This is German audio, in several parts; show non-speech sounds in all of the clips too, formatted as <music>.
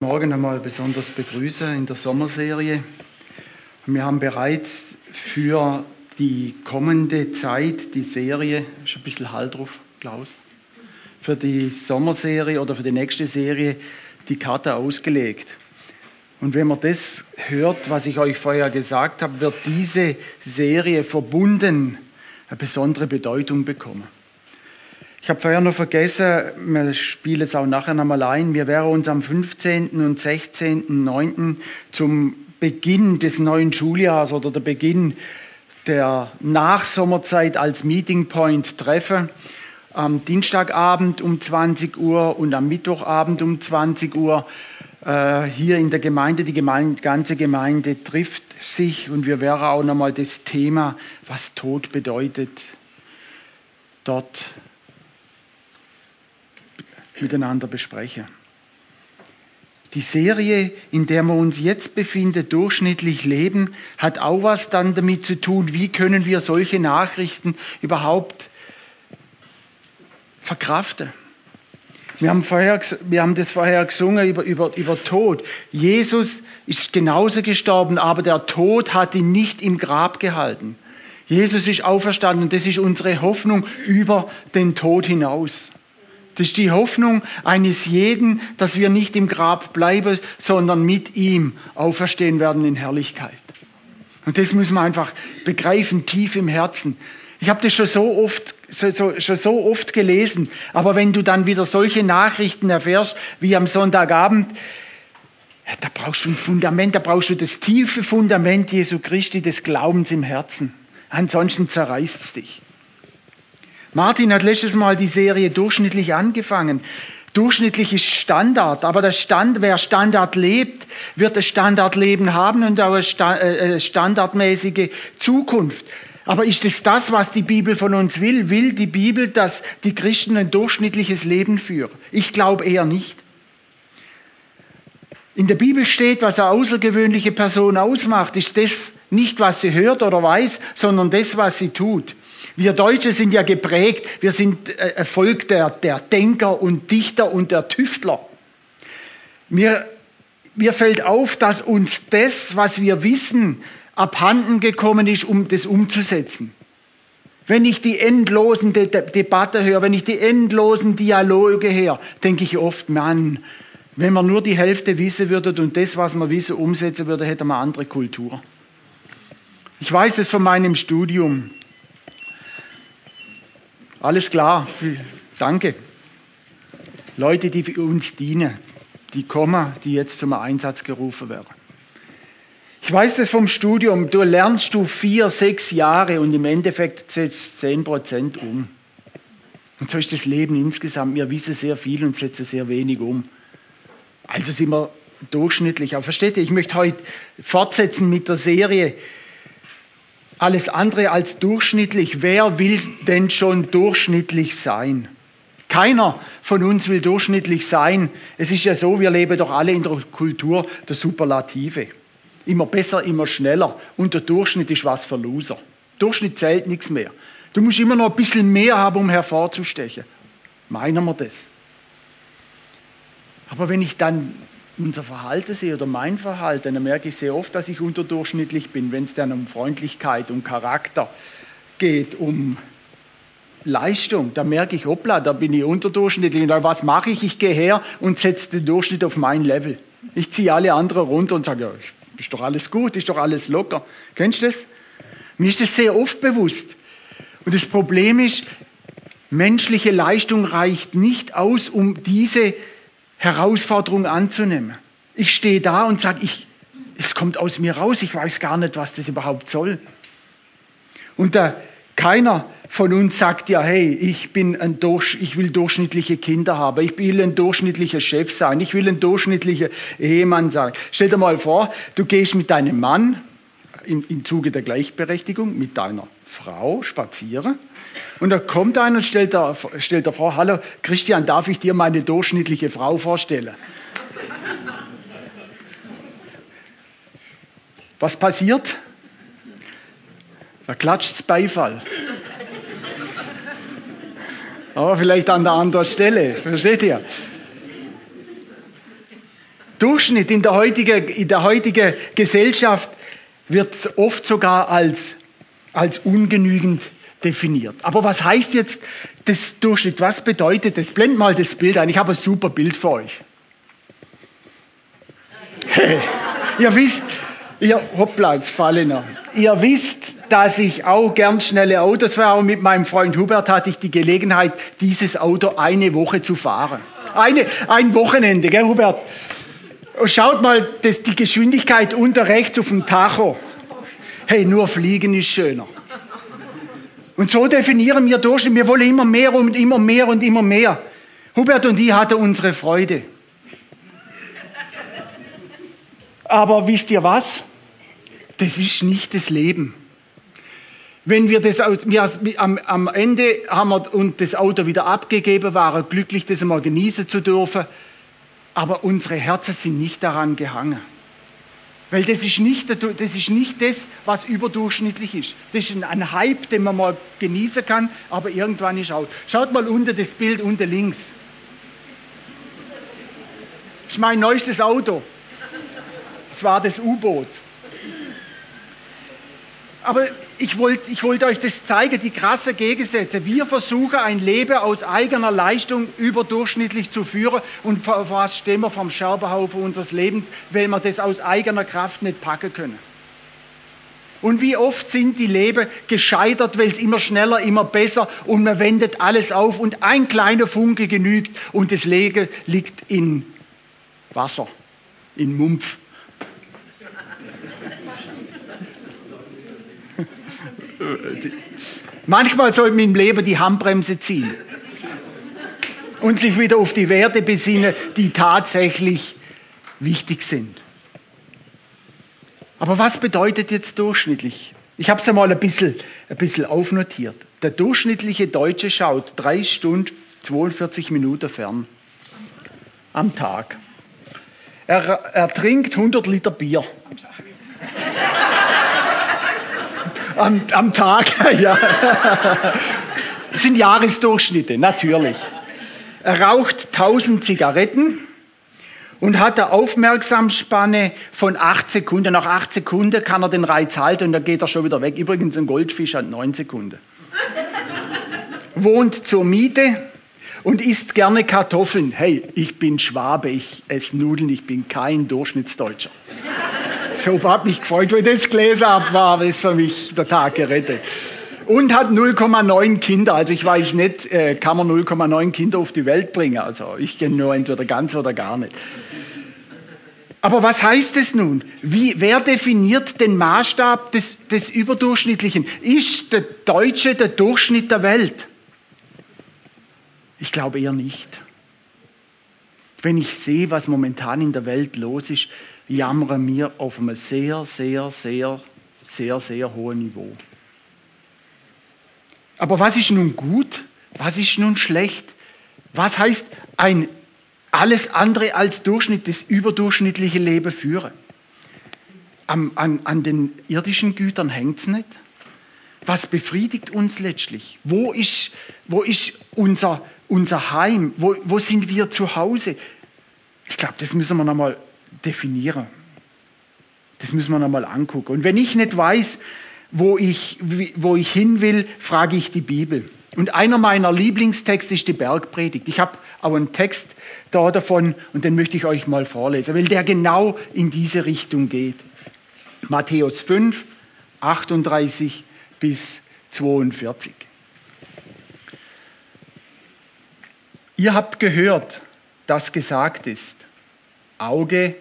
Morgen einmal besonders begrüßen in der Sommerserie. Wir haben bereits für die kommende Zeit die Serie, ist ein bisschen Halt drauf, Klaus, für die Sommerserie oder für die nächste Serie die Karte ausgelegt. Und wenn man das hört, was ich euch vorher gesagt habe, wird diese Serie verbunden eine besondere Bedeutung bekommen. Ich habe vorher noch vergessen, wir spielen es auch nachher nochmal ein. Wir werden uns am 15. und 16.09. zum Beginn des neuen Schuljahres oder der Beginn der Nachsommerzeit als Meeting Point treffen. Am Dienstagabend um 20 Uhr und am Mittwochabend um 20 Uhr äh, hier in der Gemeinde. Die Gemeinde, ganze Gemeinde trifft sich und wir werden auch nochmal das Thema, was Tod bedeutet, dort miteinander bespreche. Die Serie, in der wir uns jetzt befinden, durchschnittlich leben, hat auch was dann damit zu tun, wie können wir solche Nachrichten überhaupt verkraften. Wir haben, vorher, wir haben das vorher gesungen über, über, über Tod. Jesus ist genauso gestorben, aber der Tod hat ihn nicht im Grab gehalten. Jesus ist auferstanden und das ist unsere Hoffnung über den Tod hinaus. Das ist die Hoffnung eines jeden, dass wir nicht im Grab bleiben, sondern mit ihm auferstehen werden in Herrlichkeit. Und das muss man einfach begreifen, tief im Herzen. Ich habe das schon so oft, so, so, schon so oft gelesen, aber wenn du dann wieder solche Nachrichten erfährst, wie am Sonntagabend, ja, da brauchst du ein Fundament, da brauchst du das tiefe Fundament Jesu Christi des Glaubens im Herzen. Ansonsten zerreißt es dich. Martin hat letztes Mal die Serie durchschnittlich angefangen. Durchschnittlich ist Standard, aber der Stand, wer Standard lebt, wird ein Standardleben haben und auch eine äh, äh, standardmäßige Zukunft. Aber ist es das, was die Bibel von uns will? Will die Bibel, dass die Christen ein durchschnittliches Leben führen? Ich glaube eher nicht. In der Bibel steht, was eine außergewöhnliche Person ausmacht, ist das nicht, was sie hört oder weiß, sondern das, was sie tut. Wir Deutsche sind ja geprägt, wir sind äh, ein Volk der, der Denker und Dichter und der Tüftler. Mir, mir fällt auf, dass uns das, was wir wissen, abhanden gekommen ist, um das umzusetzen. Wenn ich die endlosen De Debatte höre, wenn ich die endlosen Dialoge höre, denke ich oft, Mann, wenn man nur die Hälfte wissen würde und das, was man wissen, umsetzen würde, hätte man andere Kultur. Ich weiß es von meinem Studium. Alles klar, danke. Leute, die für uns dienen, die kommen, die jetzt zum Einsatz gerufen werden. Ich weiß das vom Studium, du lernst du vier, sechs Jahre und im Endeffekt setzt zehn Prozent um. Und so ist das Leben insgesamt. Wir wissen sehr viel und setzen sehr wenig um. Also sind wir durchschnittlich. Aber versteht ihr, ich möchte heute fortsetzen mit der Serie alles andere als durchschnittlich. Wer will denn schon durchschnittlich sein? Keiner von uns will durchschnittlich sein. Es ist ja so, wir leben doch alle in der Kultur der Superlative. Immer besser, immer schneller. Und der Durchschnitt ist was für Loser. Durchschnitt zählt nichts mehr. Du musst immer noch ein bisschen mehr haben, um hervorzustechen. Meinen wir das? Aber wenn ich dann unser Verhalten sehe oder mein Verhalten, dann merke ich sehr oft, dass ich unterdurchschnittlich bin, wenn es dann um Freundlichkeit, um Charakter geht, um Leistung. Da merke ich, hoppla, da bin ich unterdurchschnittlich. Und was mache ich? Ich gehe her und setze den Durchschnitt auf mein Level. Ich ziehe alle anderen runter und sage, ja, ist doch alles gut, ist doch alles locker. Kennst du das? Mir ist das sehr oft bewusst. Und das Problem ist, menschliche Leistung reicht nicht aus, um diese Herausforderung anzunehmen. Ich stehe da und sage, ich, es kommt aus mir raus, ich weiß gar nicht, was das überhaupt soll. Und da, keiner von uns sagt ja, hey, ich, bin ein Durch, ich will durchschnittliche Kinder haben, ich will ein durchschnittlicher Chef sein, ich will ein durchschnittlicher Ehemann sein. Stell dir mal vor, du gehst mit deinem Mann im, im Zuge der Gleichberechtigung mit deiner Frau spazieren und da kommt einer und stellt der, stellt der Frau, hallo Christian, darf ich dir meine durchschnittliche Frau vorstellen? Was passiert? Da klatscht es Beifall. Aber vielleicht an der anderen Stelle, versteht ihr? Durchschnitt in der heutigen, in der heutigen Gesellschaft wird oft sogar als, als ungenügend definiert. Aber was heißt jetzt das Durchschnitt? Was bedeutet das? Blend mal das Bild ein. Ich habe ein super Bild für euch. Hey, <laughs> ihr wisst, ihr, hoppla, jetzt falle noch. Ihr wisst, dass ich auch gern schnelle Autos fahre. Und mit meinem Freund Hubert hatte ich die Gelegenheit, dieses Auto eine Woche zu fahren. Eine, ein Wochenende, gell, Hubert? Schaut mal, das, die Geschwindigkeit unter rechts auf dem Tacho. Hey, nur Fliegen ist schöner. Und so definieren wir durch. Wir wollen immer mehr und immer mehr und immer mehr. Hubert und ich hatten unsere Freude. Aber wisst ihr was? Das ist nicht das Leben. Wenn wir das aus, wir, am, am Ende haben wir und das Auto wieder abgegeben, waren glücklich, das einmal genießen zu dürfen. Aber unsere Herzen sind nicht daran gehangen. Weil das ist, nicht, das ist nicht das, was überdurchschnittlich ist. Das ist ein Hype, den man mal genießen kann, aber irgendwann ist out. Schaut mal unter das Bild unten links. Das ist mein neuestes Auto. Das war das U-Boot. Aber ich wollte ich wollt euch das zeigen, die krasse Gegensätze. Wir versuchen ein Leben aus eigener Leistung überdurchschnittlich zu führen und vor was stehen wir vom Scherbenhaufen unseres Lebens, weil wir das aus eigener Kraft nicht packen können. Und wie oft sind die Leben gescheitert, weil es immer schneller, immer besser und man wendet alles auf und ein kleiner Funke genügt und das Leben liegt in Wasser, in Mumpf. Manchmal soll man im Leben die Handbremse ziehen und sich wieder auf die Werte besinnen, die tatsächlich wichtig sind. Aber was bedeutet jetzt durchschnittlich? Ich habe es einmal ein bisschen, ein bisschen aufnotiert. Der durchschnittliche Deutsche schaut drei Stunden 42 Minuten fern am Tag. Er, er trinkt 100 Liter Bier. Am, am Tag, <laughs> ja. Das sind Jahresdurchschnitte, natürlich. Er raucht 1000 Zigaretten und hat eine Aufmerksamsspanne von 8 Sekunden. Nach 8 Sekunden kann er den Reiz halten und dann geht er schon wieder weg. Übrigens, ein Goldfisch hat 9 Sekunden. Wohnt zur Miete und isst gerne Kartoffeln. Hey, ich bin Schwabe, ich esse Nudeln, ich bin kein Durchschnittsdeutscher. Ich habe mich gefreut, weil das Gläser ab war, ist für mich der Tag gerettet. Und hat 0,9 Kinder. Also ich weiß nicht, äh, kann man 0,9 Kinder auf die Welt bringen. Also ich kenne nur entweder ganz oder gar nicht. Aber was heißt es nun? Wie, wer definiert den Maßstab des, des Überdurchschnittlichen? Ist der Deutsche der Durchschnitt der Welt? Ich glaube eher nicht. Wenn ich sehe, was momentan in der Welt los ist, jammern wir auf einem sehr, sehr, sehr, sehr, sehr hohen Niveau. Aber was ist nun gut? Was ist nun schlecht? Was heißt ein alles andere als Durchschnitt, das überdurchschnittliche Leben führen? Am, an, an den irdischen Gütern hängt es nicht. Was befriedigt uns letztlich? Wo ist, wo ist unser, unser Heim? Wo, wo sind wir zu Hause? Ich glaube, das müssen wir nochmal definieren. Das müssen wir nochmal angucken. Und wenn ich nicht weiß, wo ich, wo ich hin will, frage ich die Bibel. Und einer meiner Lieblingstexte ist die Bergpredigt. Ich habe auch einen Text da davon und den möchte ich euch mal vorlesen, weil der genau in diese Richtung geht. Matthäus 5, 38 bis 42. Ihr habt gehört, dass gesagt ist, Auge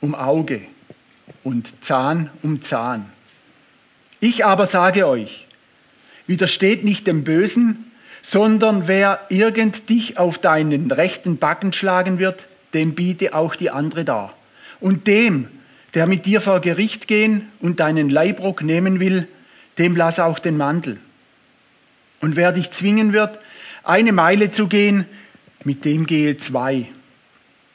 um Auge und Zahn um Zahn. Ich aber sage euch, widersteht nicht dem Bösen, sondern wer irgend dich auf deinen rechten Backen schlagen wird, dem biete auch die andere dar. Und dem, der mit dir vor Gericht gehen und deinen Leibrock nehmen will, dem lass auch den Mantel. Und wer dich zwingen wird, eine Meile zu gehen, mit dem gehe zwei.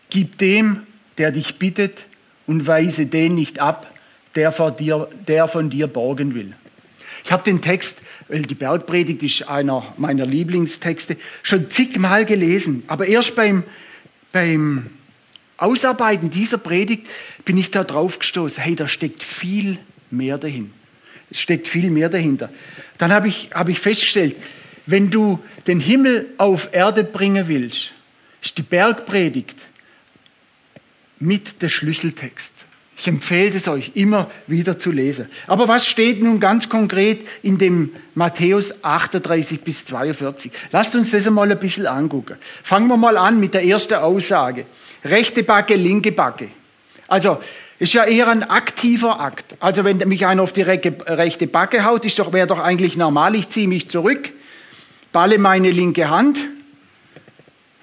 Gib dem, der dich bittet, und weise den nicht ab, der, von dir, der von dir borgen will. Ich habe den Text, weil die Bergpredigt ist einer meiner Lieblingstexte, schon zigmal gelesen, aber erst beim, beim Ausarbeiten dieser Predigt bin ich da drauf gestoßen. Hey, da steckt viel mehr dahin. Es steckt viel mehr dahinter. Dann habe ich, habe ich festgestellt, wenn du den Himmel auf Erde bringen willst, ist die Bergpredigt mit der Schlüsseltext. Ich empfehle es euch immer wieder zu lesen. Aber was steht nun ganz konkret in dem Matthäus 38 bis 42? Lasst uns das einmal ein bisschen angucken. Fangen wir mal an mit der ersten Aussage. Rechte Backe, linke Backe. Also, ist ja eher ein aktiver Akt. Also, wenn mich einer auf die rechte Backe haut, doch, wäre doch eigentlich normal, ich ziehe mich zurück, balle meine linke Hand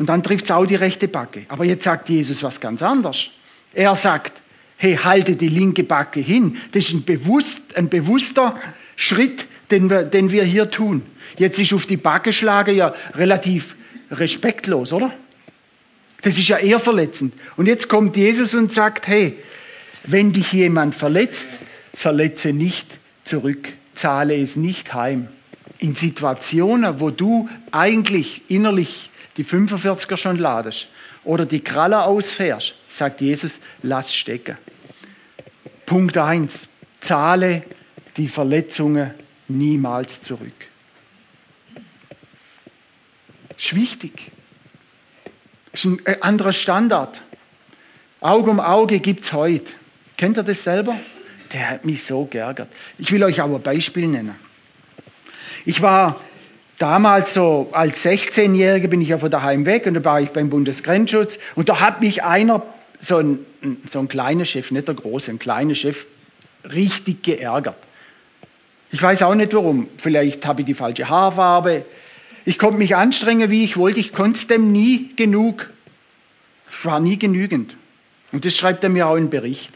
und dann trifft es auch die rechte Backe. Aber jetzt sagt Jesus was ganz anderes. Er sagt, hey, halte die linke Backe hin. Das ist ein, bewusst, ein bewusster Schritt, den wir, den wir hier tun. Jetzt ist auf die Backe schlagen ja relativ respektlos, oder? Das ist ja eher verletzend. Und jetzt kommt Jesus und sagt, hey, wenn dich jemand verletzt, verletze nicht zurück, zahle es nicht heim. In Situationen, wo du eigentlich innerlich die 45er schon ladest oder die Kralle ausfährst, sagt Jesus, lass stecken. Punkt 1. Zahle die Verletzungen niemals zurück. Ist wichtig. Ist ein anderer Standard. Auge um Auge gibt es heute. Kennt ihr das selber? Der hat mich so geärgert. Ich will euch aber ein Beispiel nennen. Ich war damals so, als 16-Jähriger bin ich ja von daheim weg und da war ich beim Bundesgrenzschutz und da hat mich einer so ein, so ein kleiner Chef, nicht der große, ein kleiner Chef, richtig geärgert. Ich weiß auch nicht warum. Vielleicht habe ich die falsche Haarfarbe. Ich konnte mich anstrengen, wie ich wollte. Ich konnte es dem nie genug. Ich war nie genügend. Und das schreibt er mir auch im Bericht.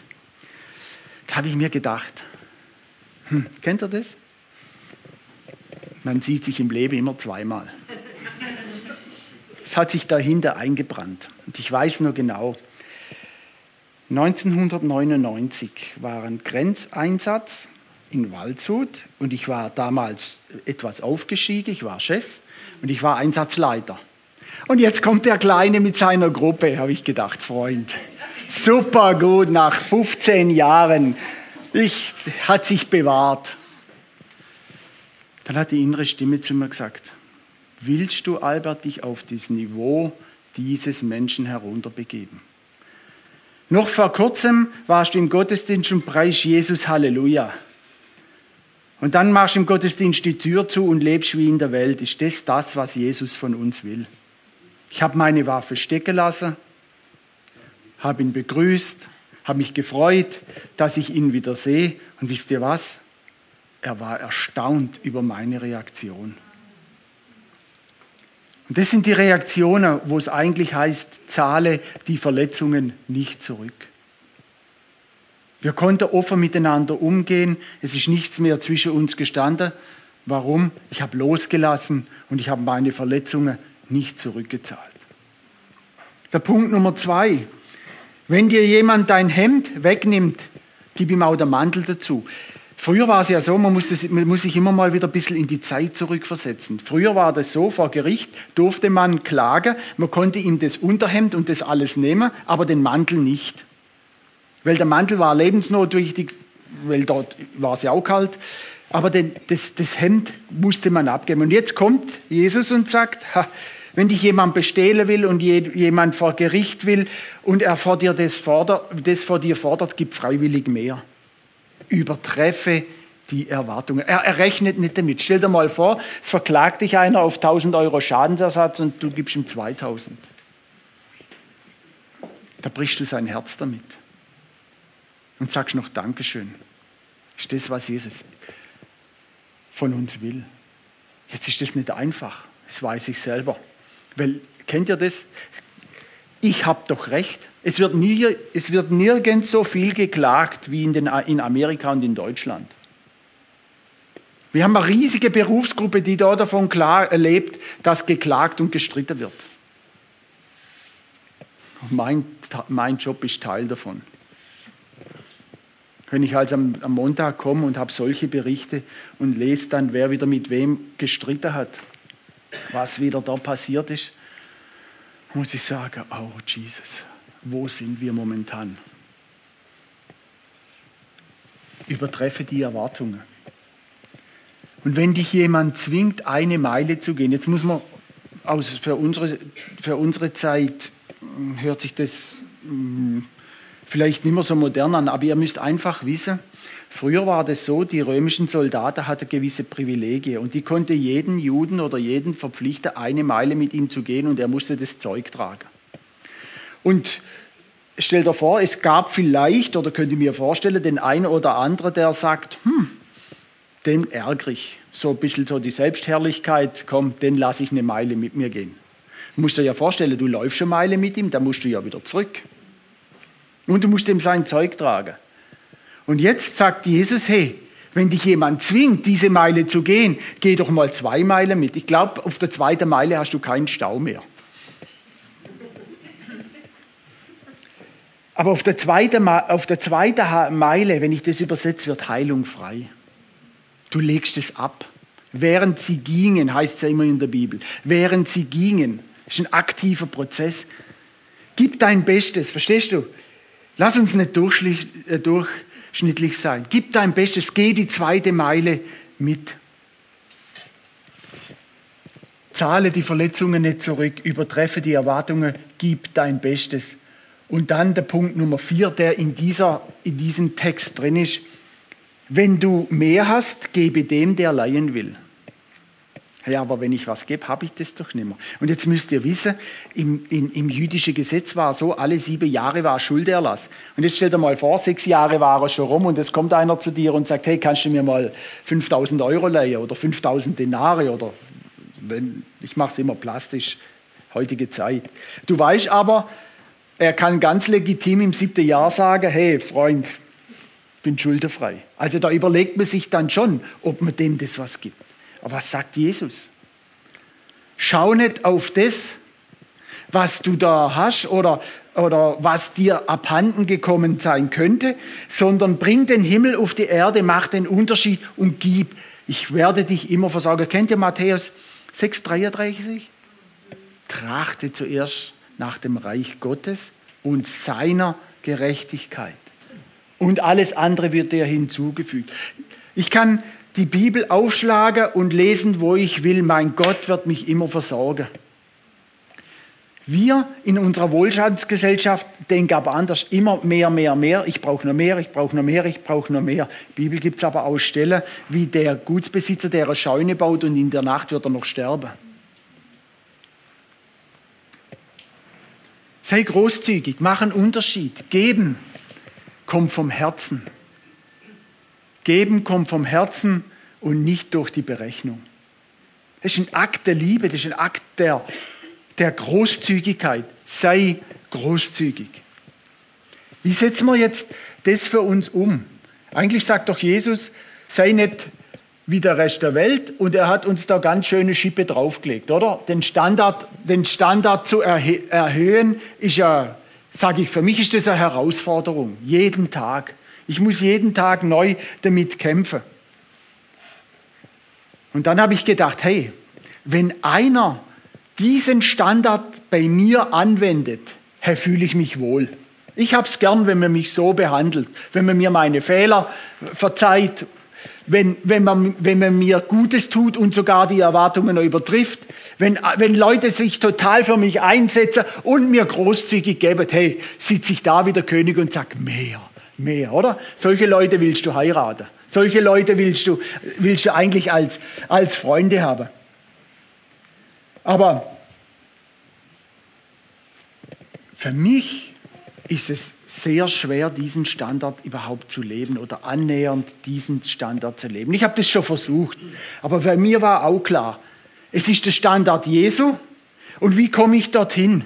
Da habe ich mir gedacht, hm, kennt ihr das? Man sieht sich im Leben immer zweimal. Es hat sich dahinter eingebrannt. Und ich weiß nur genau, 1999 war ein Grenzeinsatz in Waldshut und ich war damals etwas aufgestiegen, ich war Chef und ich war Einsatzleiter. Und jetzt kommt der Kleine mit seiner Gruppe, habe ich gedacht, Freund. Super gut, nach 15 Jahren. Ich, hat sich bewahrt. Dann hat die innere Stimme zu mir gesagt, willst du, Albert, dich auf das Niveau dieses Menschen herunterbegeben? Noch vor kurzem warst du im Gottesdienst und preist Jesus Halleluja. Und dann machst du im Gottesdienst die Tür zu und lebst wie in der Welt. Ist das das, was Jesus von uns will? Ich habe meine Waffe stecken lassen, habe ihn begrüßt, habe mich gefreut, dass ich ihn wieder sehe. Und wisst ihr was? Er war erstaunt über meine Reaktion. Und das sind die Reaktionen, wo es eigentlich heißt, zahle die Verletzungen nicht zurück. Wir konnten offen miteinander umgehen. Es ist nichts mehr zwischen uns gestanden. Warum? Ich habe losgelassen und ich habe meine Verletzungen nicht zurückgezahlt. Der Punkt Nummer zwei. Wenn dir jemand dein Hemd wegnimmt, gib ihm auch den Mantel dazu. Früher war es ja so, man, musste, man muss sich immer mal wieder ein bisschen in die Zeit zurückversetzen. Früher war das so, vor Gericht durfte man klagen, man konnte ihm das Unterhemd und das alles nehmen, aber den Mantel nicht. Weil der Mantel war lebensnotwendig, weil dort war es ja auch kalt, aber den, das, das Hemd musste man abgeben. Und jetzt kommt Jesus und sagt, ha, wenn dich jemand bestehlen will und jemand vor Gericht will und er vor dir das, fordert, das vor dir fordert, gib freiwillig mehr übertreffe die Erwartungen. Er, er, rechnet nicht damit. Stell dir mal vor, es verklagt dich einer auf 1000 Euro Schadensersatz und du gibst ihm 2000. Da brichst du sein Herz damit und sagst noch Dankeschön. Ist das, was Jesus von uns will? Jetzt ist das nicht einfach, das weiß ich selber. Weil, kennt ihr das? Ich habe doch recht. Es wird, nie, es wird nirgends so viel geklagt wie in, den, in Amerika und in Deutschland. Wir haben eine riesige Berufsgruppe, die da davon klar erlebt, dass geklagt und gestritten wird. Mein, mein Job ist Teil davon. Wenn ich also am, am Montag komme und habe solche Berichte und lese dann, wer wieder mit wem gestritten hat, was wieder da passiert ist, muss ich sagen, oh Jesus, wo sind wir momentan? Übertreffe die Erwartungen. Und wenn dich jemand zwingt, eine Meile zu gehen, jetzt muss man aus, für, unsere, für unsere Zeit, hm, hört sich das hm, vielleicht nicht mehr so modern an, aber ihr müsst einfach wissen, früher war das so, die römischen Soldaten hatten gewisse Privilegien und die konnte jeden Juden oder jeden verpflichten, eine Meile mit ihm zu gehen und er musste das Zeug tragen. Und stell dir vor, es gab vielleicht, oder könnt ihr mir vorstellen, den einen oder anderen, der sagt, hm, den ärgere ich. So ein bisschen so die Selbstherrlichkeit, komm, den lasse ich eine Meile mit mir gehen. Du musst dir ja vorstellen, du läufst eine Meile mit ihm, dann musst du ja wieder zurück. Und du musst ihm sein Zeug tragen. Und jetzt sagt Jesus, hey, wenn dich jemand zwingt, diese Meile zu gehen, geh doch mal zwei Meilen mit. Ich glaube, auf der zweiten Meile hast du keinen Stau mehr. Aber auf der, zweiten, auf der zweiten Meile, wenn ich das übersetze, wird Heilung frei. Du legst es ab. Während sie gingen, heißt es ja immer in der Bibel, während sie gingen, ist ein aktiver Prozess. Gib dein Bestes, verstehst du? Lass uns nicht äh, durchschnittlich sein. Gib dein Bestes, geh die zweite Meile mit. Zahle die Verletzungen nicht zurück, übertreffe die Erwartungen, gib dein Bestes. Und dann der Punkt Nummer vier, der in, dieser, in diesem Text drin ist. Wenn du mehr hast, gebe dem, der leihen will. Ja, aber wenn ich was gebe, habe ich das doch nicht mehr. Und jetzt müsst ihr wissen, im, im, im jüdischen Gesetz war so, alle sieben Jahre war Schulderlass. Und jetzt stell dir mal vor, sechs Jahre war er schon rum und es kommt einer zu dir und sagt, hey, kannst du mir mal 5000 Euro leihen oder 5000 Denare oder, wenn, ich mache es immer plastisch, heutige Zeit. Du weißt aber, er kann ganz legitim im siebten Jahr sagen, hey, Freund, bin schuldenfrei. Also da überlegt man sich dann schon, ob man dem das was gibt. Aber was sagt Jesus? Schau nicht auf das, was du da hast oder, oder was dir abhanden gekommen sein könnte, sondern bring den Himmel auf die Erde, mach den Unterschied und gib. Ich werde dich immer versorgen. Kennt ihr Matthäus 6,33? Trachte zuerst nach dem Reich Gottes und seiner Gerechtigkeit und alles andere wird dir hinzugefügt. Ich kann die Bibel aufschlagen und lesen, wo ich will. Mein Gott wird mich immer versorgen. Wir in unserer Wohlstandsgesellschaft denken aber anders. Immer mehr, mehr, mehr. Ich brauche noch mehr, ich brauche noch mehr, ich brauche noch mehr. Die Bibel gibt es aber auch Stellen, wie der Gutsbesitzer, der eine Scheune baut und in der Nacht wird er noch sterben. Sei großzügig, mach einen Unterschied, geben kommt vom Herzen. Geben kommt vom Herzen und nicht durch die Berechnung. Das ist ein Akt der Liebe, das ist ein Akt der, der Großzügigkeit. Sei großzügig. Wie setzen wir jetzt das für uns um? Eigentlich sagt doch Jesus, sei nicht wie der Rest der Welt und er hat uns da ganz schöne Schippe draufgelegt, oder? Den Standard, den Standard zu erhöhen ist ja sage ich, für mich ist das eine Herausforderung, jeden Tag. Ich muss jeden Tag neu damit kämpfen. Und dann habe ich gedacht, hey, wenn einer diesen Standard bei mir anwendet, hey, fühle ich mich wohl. Ich habe es gern, wenn man mich so behandelt, wenn man mir meine Fehler verzeiht wenn, wenn, man, wenn man mir Gutes tut und sogar die Erwartungen übertrifft, wenn, wenn Leute sich total für mich einsetzen und mir großzügig geben, hey, sitze ich da wie der König und sage, mehr, mehr, oder? Solche Leute willst du heiraten. Solche Leute willst du, willst du eigentlich als, als Freunde haben. Aber für mich ist es sehr schwer, diesen Standard überhaupt zu leben oder annähernd diesen Standard zu leben. Ich habe das schon versucht, aber bei mir war auch klar, es ist der Standard Jesu und wie komme ich dorthin?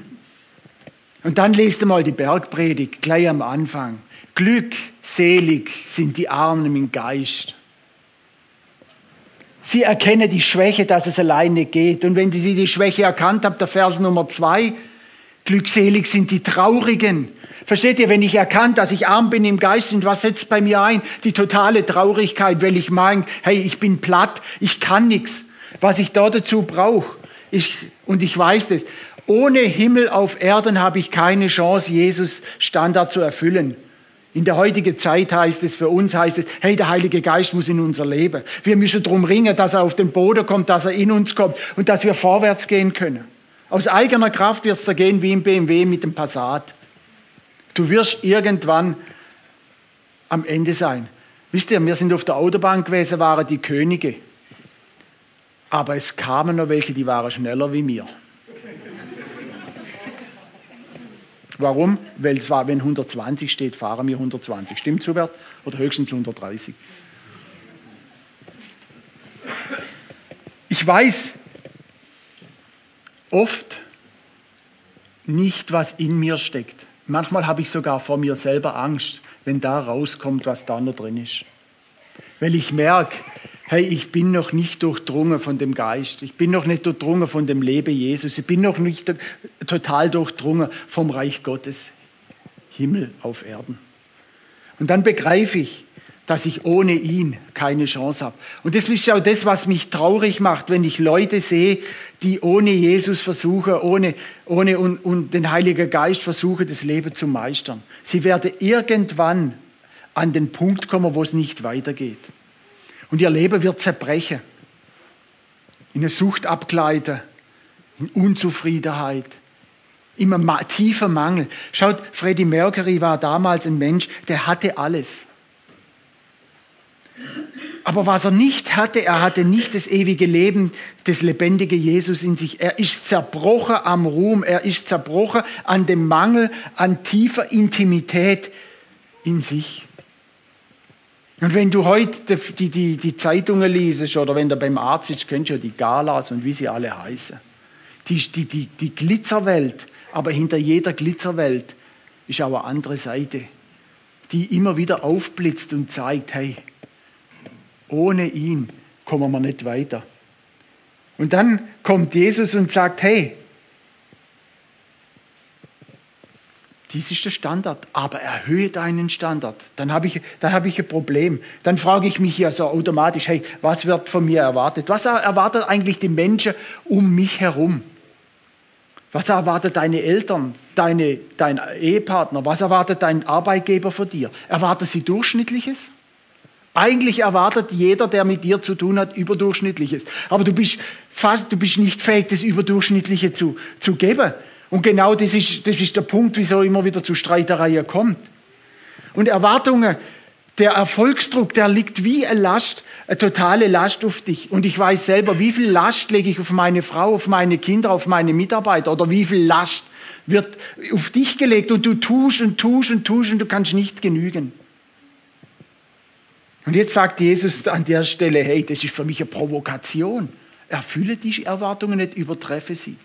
Und dann lest mal die Bergpredigt gleich am Anfang. Glückselig sind die Armen im Geist. Sie erkennen die Schwäche, dass es alleine geht. Und wenn sie die Schwäche erkannt haben, der Vers Nummer zwei, glückselig sind die Traurigen, Versteht ihr, wenn ich erkannt, dass ich arm bin im Geist und was setzt bei mir ein? Die totale Traurigkeit, weil ich meine, hey, ich bin platt, ich kann nichts. Was ich da dazu brauche, ich, und ich weiß das. Ohne Himmel auf Erden habe ich keine Chance, Jesus Standard zu erfüllen. In der heutigen Zeit heißt es, für uns heißt es, hey, der Heilige Geist muss in unser Leben. Wir müssen darum ringen, dass er auf den Boden kommt, dass er in uns kommt und dass wir vorwärts gehen können. Aus eigener Kraft wird es da gehen wie im BMW mit dem Passat. Du wirst irgendwann am Ende sein. Wisst ihr, wir sind auf der Autobahn gewesen, waren die Könige. Aber es kamen noch welche, die waren schneller wie mir. Warum? Weil zwar, wenn 120 steht, fahren wir 120. Stimmt Zubert? Oder höchstens 130. Ich weiß oft nicht, was in mir steckt. Manchmal habe ich sogar vor mir selber Angst, wenn da rauskommt, was da noch drin ist. Weil ich merke, hey, ich bin noch nicht durchdrungen von dem Geist. Ich bin noch nicht durchdrungen von dem Leben Jesus. Ich bin noch nicht total durchdrungen vom Reich Gottes. Himmel auf Erden. Und dann begreife ich, dass ich ohne ihn keine Chance habe. Und das ist ja auch das, was mich traurig macht, wenn ich Leute sehe, die ohne Jesus versuchen, ohne, ohne und, und den Heiligen Geist versuchen, das Leben zu meistern. Sie werden irgendwann an den Punkt kommen, wo es nicht weitergeht. Und ihr Leben wird zerbrechen. In eine Sucht abgleiten, in Unzufriedenheit, immer tiefer Mangel. Schaut, Freddie Mercury war damals ein Mensch, der hatte alles. Aber was er nicht hatte, er hatte nicht das ewige Leben, das lebendige Jesus in sich. Er ist zerbrochen am Ruhm, er ist zerbrochen an dem Mangel an tiefer Intimität in sich. Und wenn du heute die, die, die Zeitungen liest oder wenn du beim Arzt sitzt, kennst du ja die Galas und wie sie alle heißen. Die, die, die, die Glitzerwelt, aber hinter jeder Glitzerwelt ist auch eine andere Seite, die immer wieder aufblitzt und zeigt, hey, ohne ihn kommen wir nicht weiter. Und dann kommt Jesus und sagt, hey, Dies ist der Standard, aber erhöhe deinen Standard. Dann habe ich, dann habe ich ein Problem. Dann frage ich mich ja so automatisch, hey, was wird von mir erwartet? Was erwartet eigentlich die Menschen um mich herum? Was erwartet deine Eltern, deine, dein Ehepartner? Was erwartet dein Arbeitgeber von dir? Erwartet sie Durchschnittliches? Eigentlich erwartet jeder, der mit dir zu tun hat, Überdurchschnittliches. Aber du bist, fast, du bist nicht fähig, das Überdurchschnittliche zu, zu geben. Und genau das ist, das ist der Punkt, wieso immer wieder zu Streitereien kommt. Und Erwartungen, der Erfolgsdruck, der liegt wie eine Last, eine totale Last auf dich. Und ich weiß selber, wie viel Last lege ich auf meine Frau, auf meine Kinder, auf meine Mitarbeiter oder wie viel Last wird auf dich gelegt und du tust und tust und tust und du kannst nicht genügen. Und jetzt sagt Jesus an der Stelle, hey, das ist für mich eine Provokation. Erfülle die Erwartungen nicht, übertreffe sie.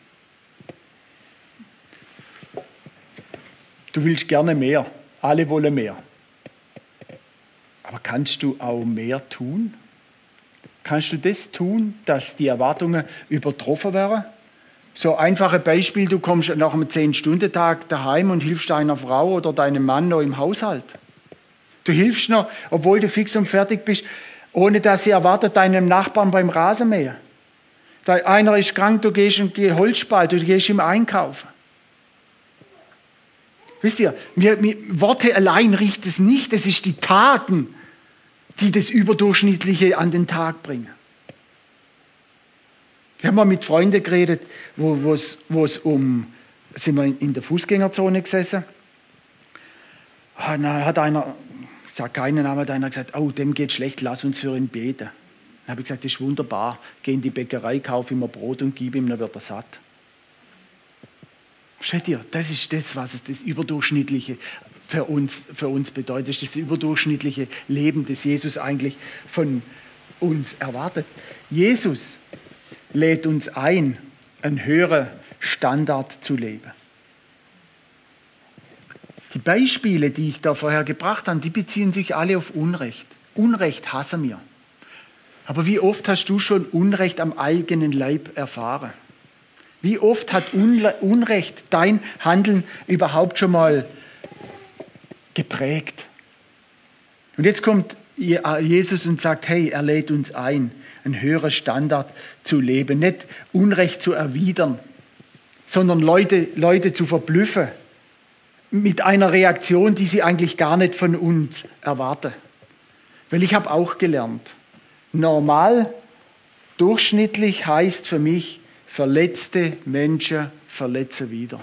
Du willst gerne mehr. Alle wollen mehr. Aber kannst du auch mehr tun? Kannst du das tun, dass die Erwartungen übertroffen werden? So einfache Beispiel, du kommst nach einem 10-Stunden-Tag daheim und hilfst deiner Frau oder deinem Mann noch im Haushalt. Du hilfst noch, obwohl du fix und fertig bist, ohne dass sie erwartet deinem Nachbarn beim Rasenmähen. Einer ist krank, du gehst in die Holzspalt, du gehst im Einkaufen. Wisst ihr, mir, mir, Worte allein riecht es nicht, es ist die Taten, die das Überdurchschnittliche an den Tag bringen. Wir haben mal mit Freunden geredet, wo, es, um, sind wir in der Fußgängerzone gesessen. Ah, da hat einer, ich sage keinen Namen, hat einer gesagt, oh, dem geht schlecht, lass uns für ihn beten. Dann habe ich gesagt, das ist wunderbar, geh in die Bäckerei, kauf ihm ein Brot und gib ihm, dann wird er satt. Seht ihr, das ist das, was es das Überdurchschnittliche für uns, für uns bedeutet. Das überdurchschnittliche Leben, das Jesus eigentlich von uns erwartet. Jesus lädt uns ein, einen höheren Standard zu leben. Die Beispiele, die ich da vorher gebracht habe, die beziehen sich alle auf Unrecht. Unrecht hassen wir. Aber wie oft hast du schon Unrecht am eigenen Leib erfahren? Wie oft hat Unrecht dein Handeln überhaupt schon mal geprägt? Und jetzt kommt Jesus und sagt, hey, er lädt uns ein, einen höheren Standard zu leben, nicht Unrecht zu erwidern, sondern Leute, Leute zu verblüffen mit einer Reaktion, die sie eigentlich gar nicht von uns erwarten. Weil ich habe auch gelernt, normal, durchschnittlich heißt für mich, verletzte Menschen verletzen wieder.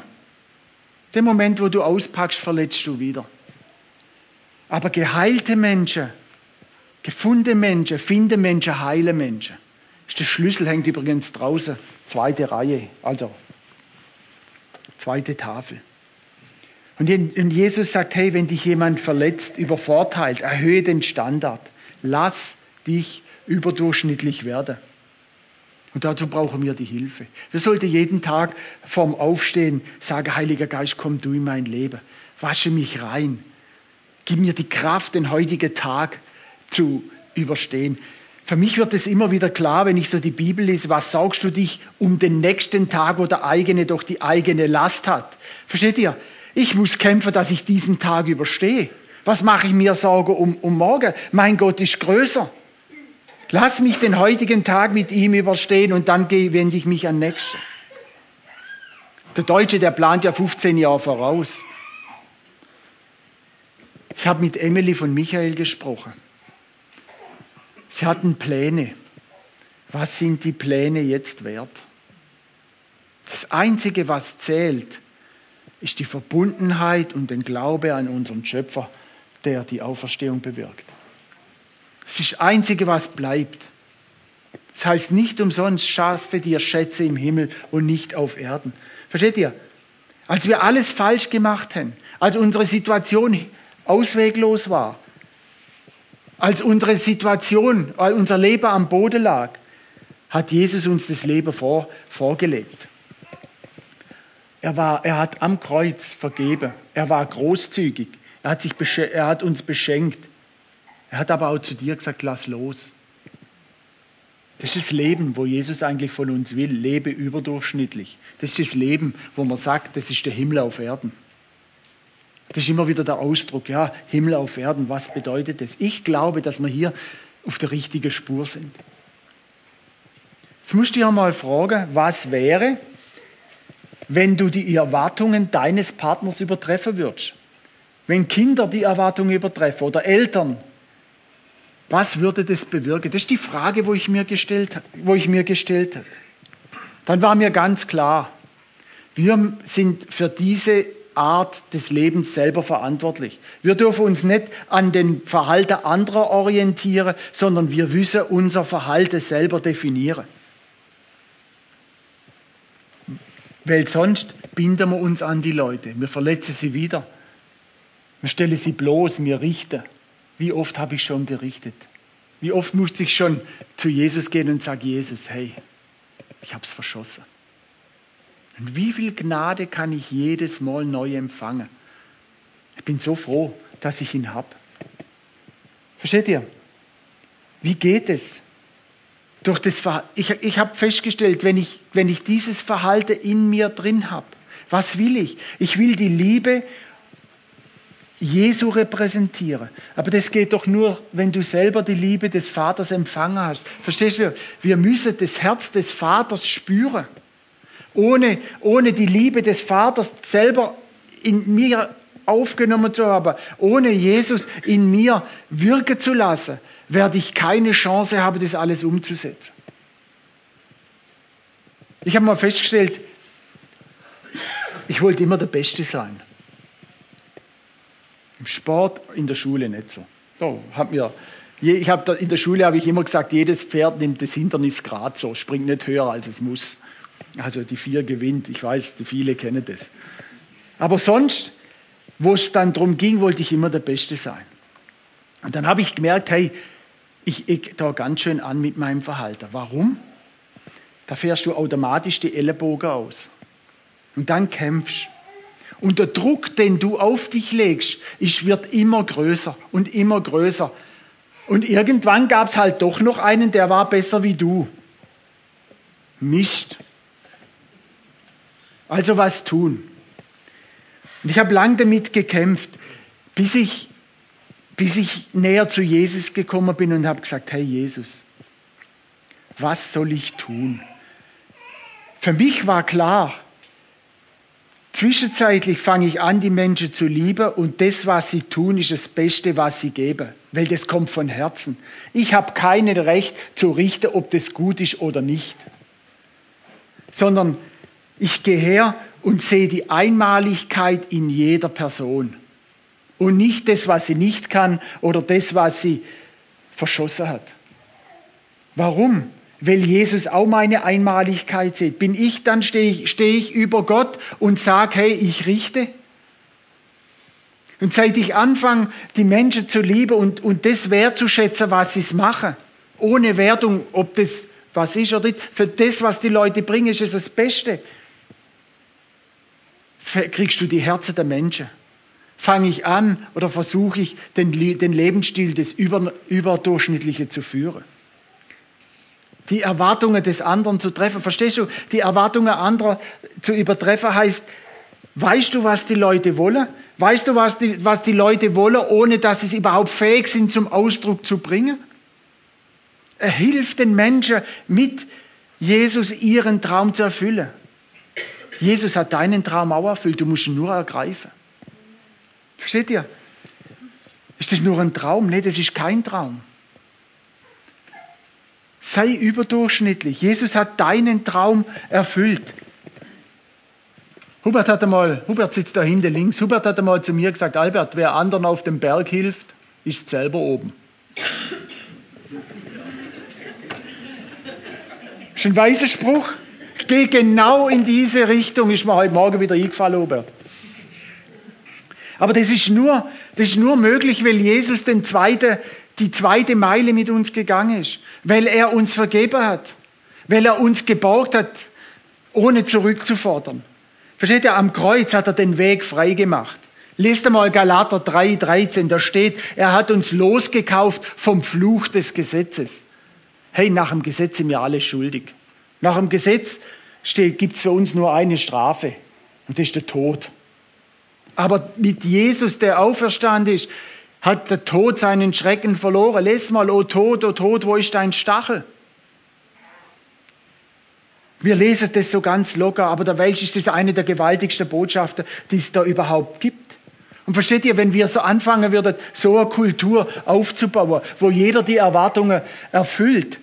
Den Moment, wo du auspackst, verletzt du wieder. Aber geheilte Menschen, gefundene Menschen, finde Menschen, heile Menschen. Der Schlüssel hängt übrigens draußen, zweite Reihe, also zweite Tafel. Und Jesus sagt, hey, wenn dich jemand verletzt, übervorteilt, erhöhe den Standard. Lass dich überdurchschnittlich werden. Und dazu brauchen wir die Hilfe. Wir sollten jeden Tag vorm Aufstehen sagen, Heiliger Geist, komm du in mein Leben. Wasche mich rein. Gib mir die Kraft, den heutigen Tag zu überstehen. Für mich wird es immer wieder klar, wenn ich so die Bibel lese, was sorgst du dich um den nächsten Tag, wo der eigene doch die eigene Last hat. Versteht ihr? Ich muss kämpfen, dass ich diesen Tag überstehe. Was mache ich mir Sorgen um, um morgen? Mein Gott ist größer. Lass mich den heutigen Tag mit ihm überstehen und dann wende ich mich an Nächsten. Der Deutsche, der plant ja 15 Jahre voraus. Ich habe mit Emily von Michael gesprochen. Sie hatten Pläne. Was sind die Pläne jetzt wert? Das Einzige, was zählt, ist die Verbundenheit und den Glaube an unseren Schöpfer, der die Auferstehung bewirkt. Das ist das Einzige, was bleibt. Das heißt nicht umsonst, schaffe dir Schätze im Himmel und nicht auf Erden. Versteht ihr? Als wir alles falsch gemacht haben, als unsere Situation ausweglos war, als unsere Situation, als unser Leben am Boden lag, hat Jesus uns das Leben vor, vorgelebt. Er, war, er hat am Kreuz vergeben. Er war großzügig. Er hat, sich, er hat uns beschenkt. Er hat aber auch zu dir gesagt, lass los. Das ist das Leben, wo Jesus eigentlich von uns will. Lebe überdurchschnittlich. Das ist das Leben, wo man sagt, das ist der Himmel auf Erden. Das ist immer wieder der Ausdruck, ja, Himmel auf Erden, was bedeutet das? Ich glaube, dass wir hier auf der richtigen Spur sind. Jetzt musst du dir mal fragen, was wäre, wenn du die Erwartungen deines Partners übertreffen würdest? Wenn Kinder die Erwartungen übertreffen oder Eltern, was würde das bewirken? Das ist die Frage, wo ich mir gestellt, wo ich mir gestellt habe. Dann war mir ganz klar, wir sind für diese Art des Lebens selber verantwortlich. Wir dürfen uns nicht an den Verhalten anderer orientieren, sondern wir müssen unser Verhalten selber definieren. Weil sonst binden wir uns an die Leute. Wir verletzen sie wieder. Wir stellen sie bloß, wir richten. Wie oft habe ich schon gerichtet? Wie oft musste ich schon zu Jesus gehen und sagen, Jesus, hey, ich habe es verschossen. Und wie viel Gnade kann ich jedes Mal neu empfangen? Ich bin so froh, dass ich ihn habe. Versteht ihr? Wie geht es? Durch das ich ich habe festgestellt, wenn ich, wenn ich dieses Verhalten in mir drin habe, was will ich? Ich will die Liebe Jesu repräsentieren. Aber das geht doch nur, wenn du selber die Liebe des Vaters empfangen hast. Verstehst du? Wir müssen das Herz des Vaters spüren. Ohne, ohne die Liebe des Vaters selber in mir aufgenommen zu haben, ohne Jesus in mir wirken zu lassen, werde ich keine Chance haben, das alles umzusetzen. Ich habe mal festgestellt, ich wollte immer der Beste sein. Im Sport, in der Schule nicht so. so hab mir, ich hab da, in der Schule habe ich immer gesagt, jedes Pferd nimmt das Hindernis gerade so, springt nicht höher, als es muss. Also die vier gewinnt, ich weiß, viele kennen das. Aber sonst, wo es dann darum ging, wollte ich immer der Beste sein. Und dann habe ich gemerkt, hey, ich eck da ganz schön an mit meinem Verhalten. Warum? Da fährst du automatisch die Ellenbogen aus. Und dann kämpfst. Und der Druck, den du auf dich legst, ist, wird immer größer und immer größer. Und irgendwann gab es halt doch noch einen, der war besser wie du. Mist. Also was tun. Und ich habe lange damit gekämpft, bis ich bis ich näher zu Jesus gekommen bin und habe gesagt, hey Jesus, was soll ich tun? Für mich war klar, Zwischenzeitlich fange ich an, die Menschen zu lieben und das, was sie tun, ist das Beste, was sie geben, weil das kommt von Herzen. Ich habe kein Recht zu richten, ob das gut ist oder nicht, sondern ich gehe her und sehe die Einmaligkeit in jeder Person und nicht das, was sie nicht kann oder das, was sie verschossen hat. Warum? Weil Jesus auch meine Einmaligkeit sieht. Bin ich, dann stehe ich, stehe ich über Gott und sage, hey, ich richte. Und seit ich anfange, die Menschen zu lieben und, und das wertzuschätzen, was sie machen, ohne Wertung, ob das was ist oder nicht, für das, was die Leute bringen, ist es das Beste. Kriegst du die Herzen der Menschen? Fange ich an oder versuche ich, den, den Lebensstil des Über, Überdurchschnittlichen zu führen? Die Erwartungen des anderen zu treffen. Verstehst du? Die Erwartungen anderer zu übertreffen heißt, weißt du, was die Leute wollen? Weißt du, was die, was die Leute wollen, ohne dass sie es überhaupt fähig sind, zum Ausdruck zu bringen? Er hilft den Menschen mit Jesus ihren Traum zu erfüllen. Jesus hat deinen Traum auch erfüllt, du musst ihn nur ergreifen. Versteht ihr? Ist das nur ein Traum? Nein, das ist kein Traum. Sei überdurchschnittlich. Jesus hat deinen Traum erfüllt. Hubert hat einmal, Hubert sitzt da hinten links, Hubert hat einmal zu mir gesagt, Albert, wer anderen auf dem Berg hilft, ist selber oben. Ist ein weiser Spruch. Gehe genau in diese Richtung, ist mir heute Morgen wieder eingefallen, Hubert. Aber das ist nur, das ist nur möglich, weil Jesus den zweiten die zweite Meile mit uns gegangen ist, weil er uns vergeben hat, weil er uns geborgt hat, ohne zurückzufordern. Versteht ihr, am Kreuz hat er den Weg frei gemacht. Lest einmal Galater 3, 13, da steht, er hat uns losgekauft vom Fluch des Gesetzes. Hey, nach dem Gesetz sind wir alle schuldig. Nach dem Gesetz gibt es für uns nur eine Strafe und das ist der Tod. Aber mit Jesus, der auferstanden ist, hat der Tod seinen Schrecken verloren. Lies mal, o Tod, o Tod, wo ist dein Stachel? Wir lesen das so ganz locker, aber der Welsch ist das eine der gewaltigsten Botschaften, die es da überhaupt gibt. Und versteht ihr, wenn wir so anfangen würden, so eine Kultur aufzubauen, wo jeder die Erwartungen erfüllt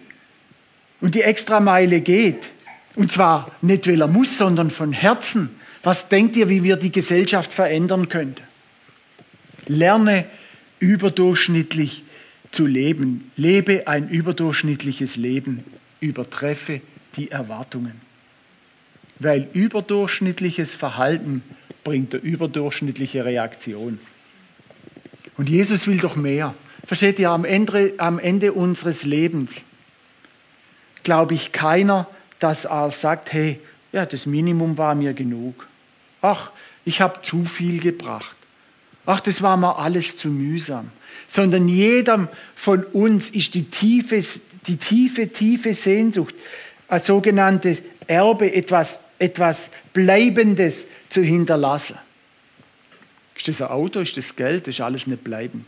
und die Extrameile geht, und zwar nicht, weil er muss, sondern von Herzen, was denkt ihr, wie wir die Gesellschaft verändern könnten? Lerne überdurchschnittlich zu leben. Lebe ein überdurchschnittliches Leben, übertreffe die Erwartungen. Weil überdurchschnittliches Verhalten bringt eine überdurchschnittliche Reaktion. Und Jesus will doch mehr. Versteht ihr, am Ende, am Ende unseres Lebens glaube ich keiner, dass er sagt, hey, ja, das Minimum war mir genug. Ach, ich habe zu viel gebracht ach, das war mir alles zu mühsam. Sondern jedem von uns ist die tiefe, die tiefe, tiefe Sehnsucht, ein sogenanntes Erbe, etwas, etwas Bleibendes zu hinterlassen. Ist das ein Auto, ist das Geld, das ist alles nicht bleibend.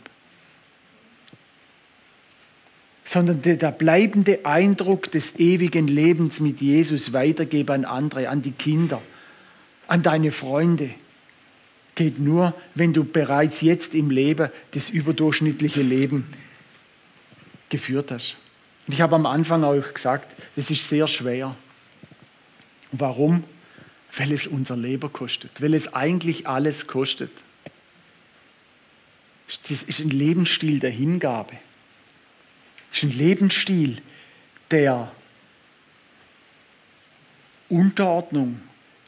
Sondern der, der bleibende Eindruck des ewigen Lebens mit Jesus weitergeben an andere, an die Kinder, an deine Freunde, geht nur, wenn du bereits jetzt im Leben das überdurchschnittliche Leben geführt hast. Und ich habe am Anfang auch gesagt, es ist sehr schwer. Warum? Weil es unser Leben kostet, weil es eigentlich alles kostet. Es ist ein Lebensstil der Hingabe. Es ist ein Lebensstil der Unterordnung.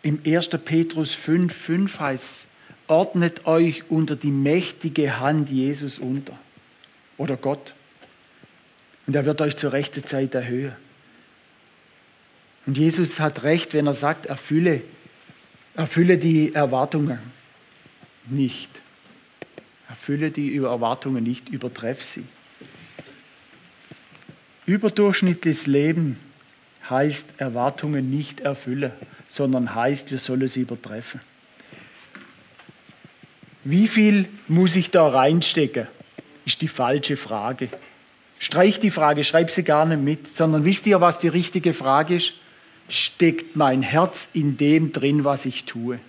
Im 1. Petrus 5, 5 heißt es, ordnet euch unter die mächtige Hand Jesus unter oder Gott. Und er wird euch zur rechten Zeit erhöhen. Und Jesus hat recht, wenn er sagt, erfülle, erfülle die Erwartungen nicht. Erfülle die Erwartungen nicht, übertreff sie. Überdurchschnittliches Leben heißt Erwartungen nicht erfüllen, sondern heißt, wir sollen sie übertreffen. Wie viel muss ich da reinstecken? Ist die falsche Frage. Streich die Frage, schreib sie gar nicht mit, sondern wisst ihr, was die richtige Frage ist? Steckt mein Herz in dem drin, was ich tue?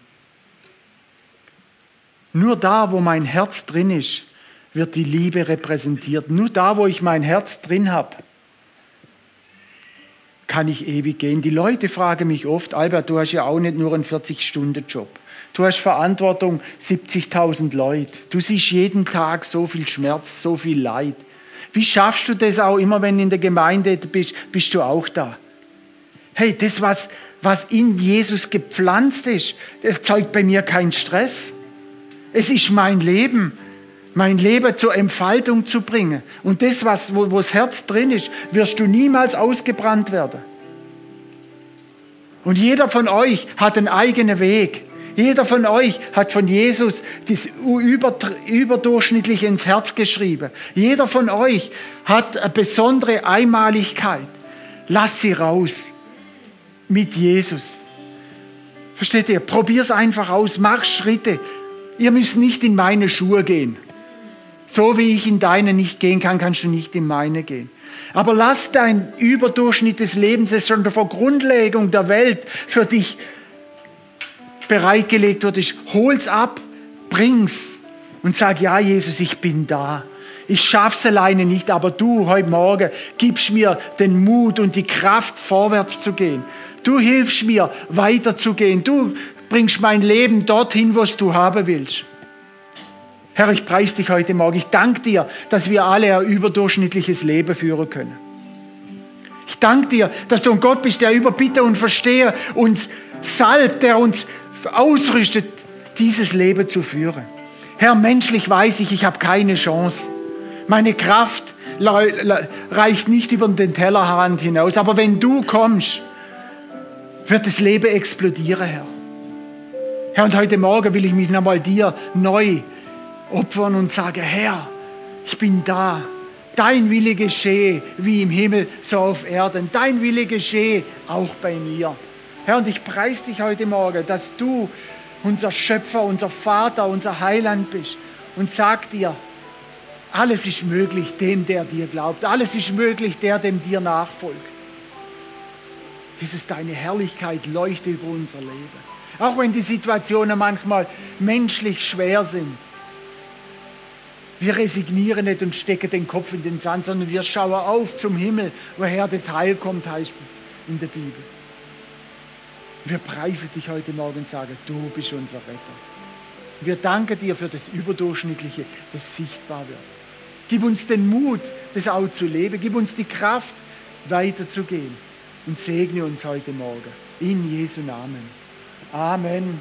Nur da, wo mein Herz drin ist, wird die Liebe repräsentiert. Nur da, wo ich mein Herz drin habe, kann ich ewig gehen. Die Leute fragen mich oft, Albert, du hast ja auch nicht nur einen 40-Stunden-Job. Du hast Verantwortung 70.000 Leute. Du siehst jeden Tag so viel Schmerz, so viel Leid. Wie schaffst du das auch immer, wenn du in der Gemeinde bist, bist du auch da? Hey, das, was, was in Jesus gepflanzt ist, erzeugt bei mir keinen Stress. Es ist mein Leben, mein Leben zur Entfaltung zu bringen. Und das, was, wo, wo das Herz drin ist, wirst du niemals ausgebrannt werden. Und jeder von euch hat einen eigenen Weg. Jeder von euch hat von Jesus das überdurchschnittlich ins Herz geschrieben. Jeder von euch hat eine besondere Einmaligkeit. Lass sie raus mit Jesus. Versteht ihr? Probier es einfach aus, mach Schritte. Ihr müsst nicht in meine Schuhe gehen. So wie ich in deine nicht gehen kann, kannst du nicht in meine gehen. Aber lass dein Überdurchschnitt des Lebens, das schon vor Grundlegung der Welt für dich bereitgelegt wird, ist, hol's ab, bring's und sag, ja, Jesus, ich bin da. Ich schaff's alleine nicht, aber du heute Morgen gibst mir den Mut und die Kraft, vorwärts zu gehen. Du hilfst mir, weiterzugehen. Du bringst mein Leben dorthin, was du haben willst. Herr, ich preise dich heute Morgen. Ich danke dir, dass wir alle ein überdurchschnittliches Leben führen können. Ich danke dir, dass du ein Gott bist, der über Bitte und Verstehe uns salbt, der uns ausrüstet, dieses Leben zu führen. Herr, menschlich weiß ich, ich habe keine Chance. Meine Kraft reicht nicht über den Tellerrand hinaus. Aber wenn du kommst, wird das Leben explodieren, Herr. Herr, und heute Morgen will ich mich nochmal dir neu opfern und sagen, Herr, ich bin da. Dein Wille geschehe, wie im Himmel, so auf Erden. Dein Wille geschehe, auch bei mir. Herr, und ich preise dich heute Morgen, dass du unser Schöpfer, unser Vater, unser Heiland bist und sag dir, alles ist möglich dem, der dir glaubt. Alles ist möglich, der dem dir nachfolgt. Jesus, deine Herrlichkeit leuchtet über unser Leben. Auch wenn die Situationen manchmal menschlich schwer sind. Wir resignieren nicht und stecken den Kopf in den Sand, sondern wir schauen auf zum Himmel, woher das Heil kommt, heißt es in der Bibel. Wir preisen dich heute Morgen und sagen, du bist unser Retter. Wir danken dir für das Überdurchschnittliche, das sichtbar wird. Gib uns den Mut, das auch zu leben. Gib uns die Kraft, weiterzugehen. Und segne uns heute Morgen. In Jesu Namen. Amen.